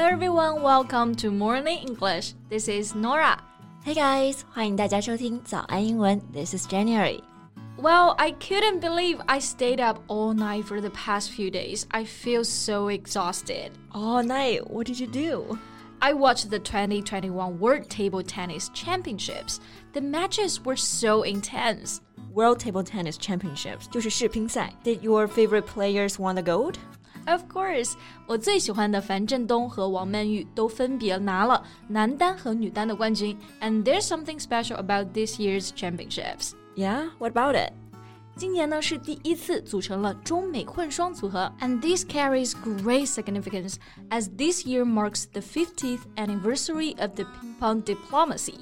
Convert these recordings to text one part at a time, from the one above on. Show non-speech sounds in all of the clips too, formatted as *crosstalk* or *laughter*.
Hello everyone, welcome to Morning English. This is Norah. Hey guys，欢迎大家收听早安英文。This is January. Well, I couldn't believe I stayed up all night for the past few days. I feel so exhausted. All night? What did you do? I watched the 2021 World Table Tennis Championships. The matches were so intense. World Table Tennis Championships 就是世乒赛. Did your favorite players won the gold? Of course，我最喜欢的樊振东和王曼昱都分别拿了男单和女单的冠军。And there's something special about this year's championships. Yeah, what about it? 今年呢是第一次组成了中美混双组合，and this carries great significance as this year marks the 50th anniversary of the ping pong diplomacy.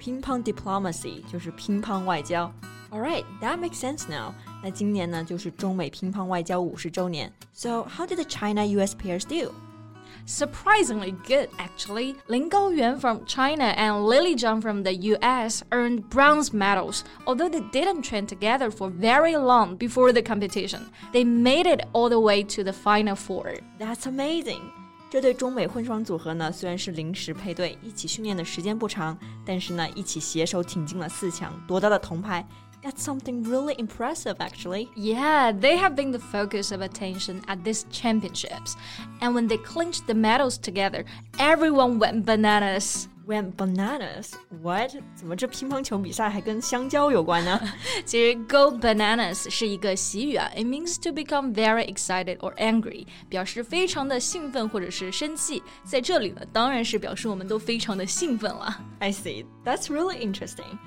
Ping pong diplomacy 就是乒乓外交。All right, that makes sense now. 那今年呢就是中美乒乓外交五十周年。So how did the China-U.S. pairs do? Surprisingly good, actually. Lin Gaoyuan from China and Lily Zhang from the US earned bronze medals, although they didn't train together for very long before the competition. They made it all the way to the final four. That's amazing. 这对中美混双组合呢，虽然是临时配对，一起训练的时间不长，但是呢，一起携手挺进了四强，夺得了铜牌。 that's something really impressive, actually. Yeah, they have been the focus of attention at these championships. And when they clinched the medals together, everyone went bananas. Went bananas? What? 怎么这乒乓球比赛还跟香蕉有关呢？其实 *laughs* go bananas 是一个习语啊，it means to become very excited or angry，表示非常的兴奋或者是生气。在这里呢，当然是表示我们都非常的兴奋了。I see. That's really interesting.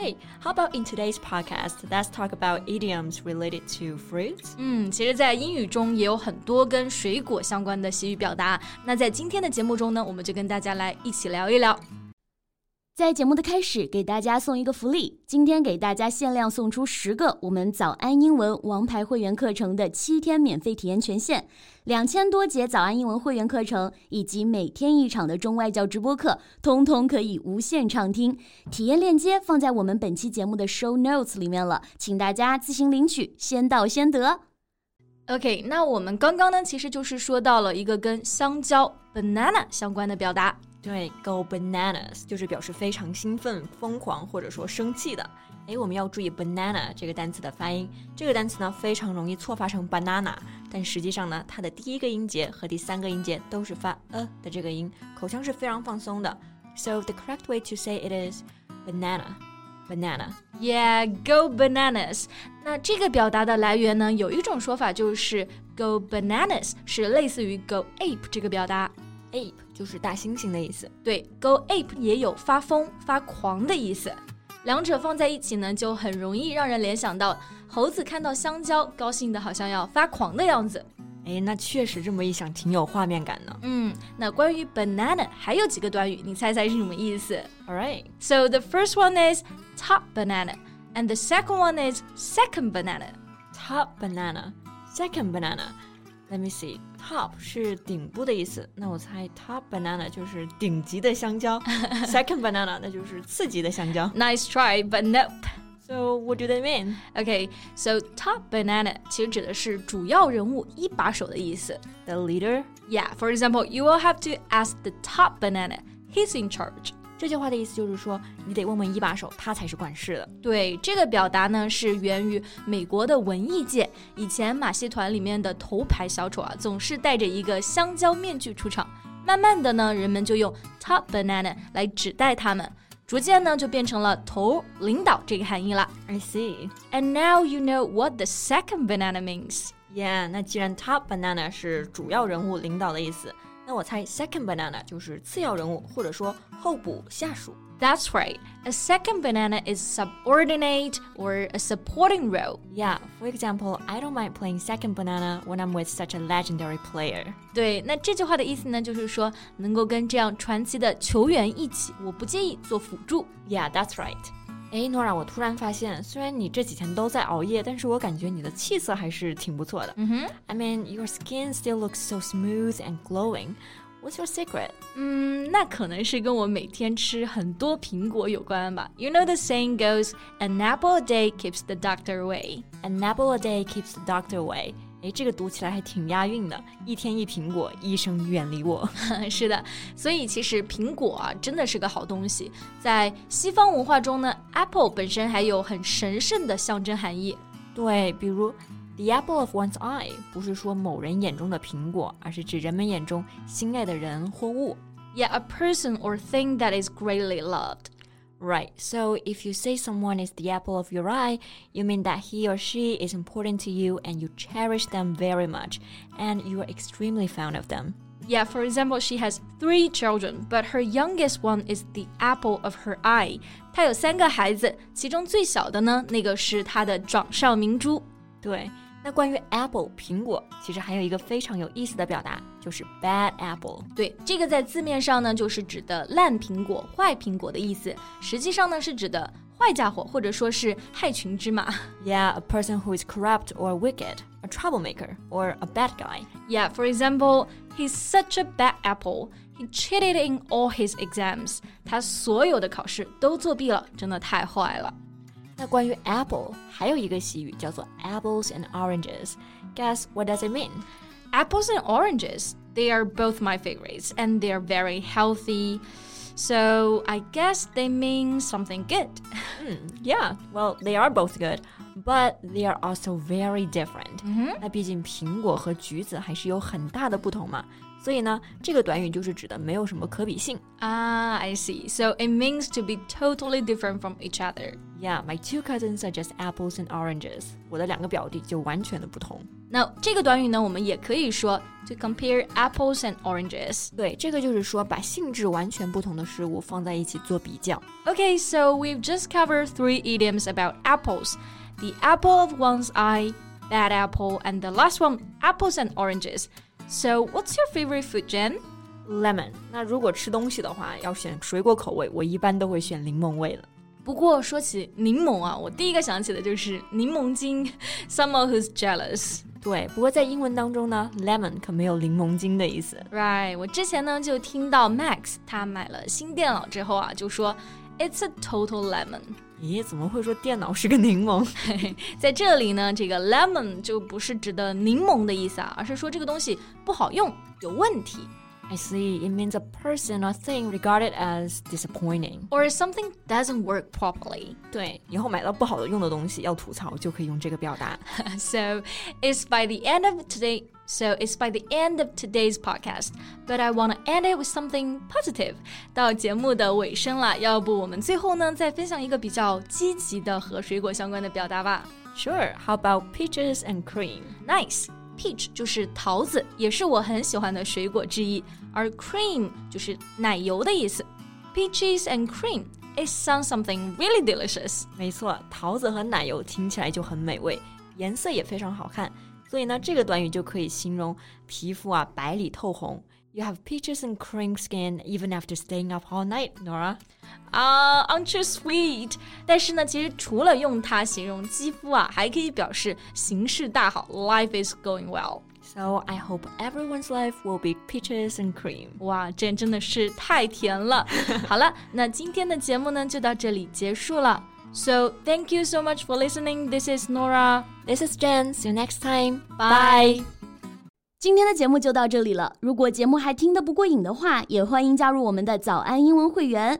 Hey, how about in today's podcast? Let's talk about idioms related to fruits. 嗯，其实，在英语中也有很多跟水果相关的习语表达。那在今天的节目中呢，我们就跟大家来一起聊一聊。 在节目的开始，给大家送一个福利。今天给大家限量送出十个我们早安英文王牌会员课程的七天免费体验权限，两千多节早安英文会员课程以及每天一场的中外教直播课，通通可以无限畅听。体验链接放在我们本期节目的 show notes 里面了，请大家自行领取，先到先得。OK，那我们刚刚呢，其实就是说到了一个跟香蕉 banana 相关的表达。对，go bananas 就是表示非常兴奋、疯狂或者说生气的。哎，我们要注意 banana 这个单词的发音。这个单词呢非常容易错发成 banana，但实际上呢，它的第一个音节和第三个音节都是发呃的这个音，口腔是非常放松的。So the correct way to say it is banana。banana. Yeah, go bananas. 那这个表达的来源呢，有一种说法就是 go bananas 是类似于 go ape 这个表达。ape 就是大猩猩的意思。对，go ape 也有发疯、发狂的意思。两者放在一起呢，就很容易让人联想到猴子看到香蕉，高兴的好像要发狂的样子。哎，那确实这么一想，挺有画面感的。嗯，那关于 banana 还有几个短语，你猜猜是什么意思？All right. So the first one is top banana, and the second one is second banana. Top banana, second banana. Let me see. Top 是顶部的意思，那我猜 top banana 就是顶级的香蕉。Second *laughs* banana 那就是次级的香蕉。Nice try, but nope. So what do they mean? Okay, so top banana 其实指的是主要人物、一把手的意思。The leader? Yeah, for example, you will have to ask the top banana. He's in charge. 这句话的意思就是说，你得问问一把手，他才是管事的。对，这个表达呢是源于美国的文艺界。以前马戏团里面的头牌小丑啊，总是戴着一个香蕉面具出场。慢慢的呢，人们就用 top banana 来指代他们，逐渐呢就变成了头领导这个含义了。I see. And now you know what the second banana means. Yeah，那既然 top banana 是主要人物、领导的意思。那我猜 second banana 就是次要人物，或者说候补下属。That's right. A second banana is subordinate or a supporting role. Yeah, for example, I don't mind playing second banana when I'm with such a legendary player. 对，那这句话的意思呢，就是说能够跟这样传奇的球员一起，我不介意做辅助。Yeah, that's right. 哎，诺拉，我突然发现，虽然你这几天都在熬夜，但是我感觉你的气色还是挺不错的。嗯哼，I mean, your skin still looks so smooth and glowing. What's your secret? 嗯，那可能是跟我每天吃很多苹果有关吧。You know the saying goes, "An apple a day keeps the doctor away." An apple a day keeps the doctor away. 哎，这个读起来还挺押韵的。一天一苹果，医生远离我。*laughs* 是的，所以其实苹果啊，真的是个好东西。在西方文化中呢，apple 本身还有很神圣的象征含义。对，比如。The apple of one's eye 不是说某人眼中的苹果，而是指人们眼中心爱的人或物。Yeah, a person or thing that is greatly loved. Right. So if you say someone is the apple of your eye, you mean that he or she is important to you and you cherish them very much and you are extremely fond of them. Yeah, for example, she has three children, but her youngest one is the apple of her eye. 她有三个孩子，其中最小的呢，那个是她的掌上明珠。对， 那关于 apple 苹果，其实还有一个非常有意思的表达，就是 bad apple。对，这个在字面上呢，就是指的烂苹果、坏苹果的意思。实际上呢，是指的坏家伙，或者说是害群之马。Yeah, a person who is corrupt or wicked, a troublemaker, or a bad guy. Yeah, for example, he's such a bad apple. He cheated in all his exams. 他所有的考试都作弊了，真的太坏了。 那关于 apple 还有一个习语叫做 apples and oranges. Guess what does it mean? Apples and oranges. They are both my favorites and they are very healthy. So I guess they mean something good. *laughs* mm, yeah, well, they are both good, but they are also very different. 那毕竟苹果和橘子还是有很大的不同嘛。 所以呢，这个短语就是指的没有什么可比性。Ah, I see. So it means to be totally different from each other. Yeah, my two cousins are just apples and oranges. 我的两个表弟就完全的不同。那这个短语呢，我们也可以说 to compare apples and oranges。对，这个就是说把性质完全不同的事物放在一起做比较。Okay, so we've just covered three idioms about apples: the apple of one's eye, bad apple, and the last one, apples and oranges. So, what's your favorite food, Jen? Lemon。那如果吃东西的话，要选水果口味，我一般都会选柠檬味的。不过说起柠檬啊，我第一个想起的就是柠檬精，someone who's jealous。对，不过在英文当中呢，lemon 可没有柠檬精的意思。Right，我之前呢就听到 Max 他买了新电脑之后啊，就说 It's a total lemon。咦，怎么会说电脑是个柠檬？在这里呢，这个 *laughs* lemon 就不是指的柠檬的意思啊，而是说这个东西不好用，有问题。I see. It means a person or thing regarded as disappointing, or something doesn't work properly. 对，以后买到不好的用的东西要吐槽，就可以用这个表达。so *laughs* it's by the end of today. So it's by the end of today's podcast, but I want to end it with something positive. 到节目的尾声了，要不我们最后呢再分享一个比较积极的和水果相关的表达吧？Sure. How about peaches and cream? Nice. Peach 就是桃子，也是我很喜欢的水果之一，而 cream 就是奶油的意思。Peaches and cream. It sounds something really delicious. 没错，桃子和奶油听起来就很美味，颜色也非常好看。 所以呢，这个短语就可以形容皮肤啊白里透红。You have peaches and cream skin even after staying up all night, Norah. Ah, 啊、uh,，aren't you sweet？但是呢，其实除了用它形容肌肤啊，还可以表示形势大好，Life is going well. So I hope everyone's life will be peaches and cream. 哇，这真的是太甜了！好了，那今天的节目呢就到这里结束了。*laughs* So thank you so much for listening. This is Norah. This is Jen. See you next time. Bye. 今天的节目就到这里了。如果节目还听得不过瘾的话，也欢迎加入我们的早安英文会员。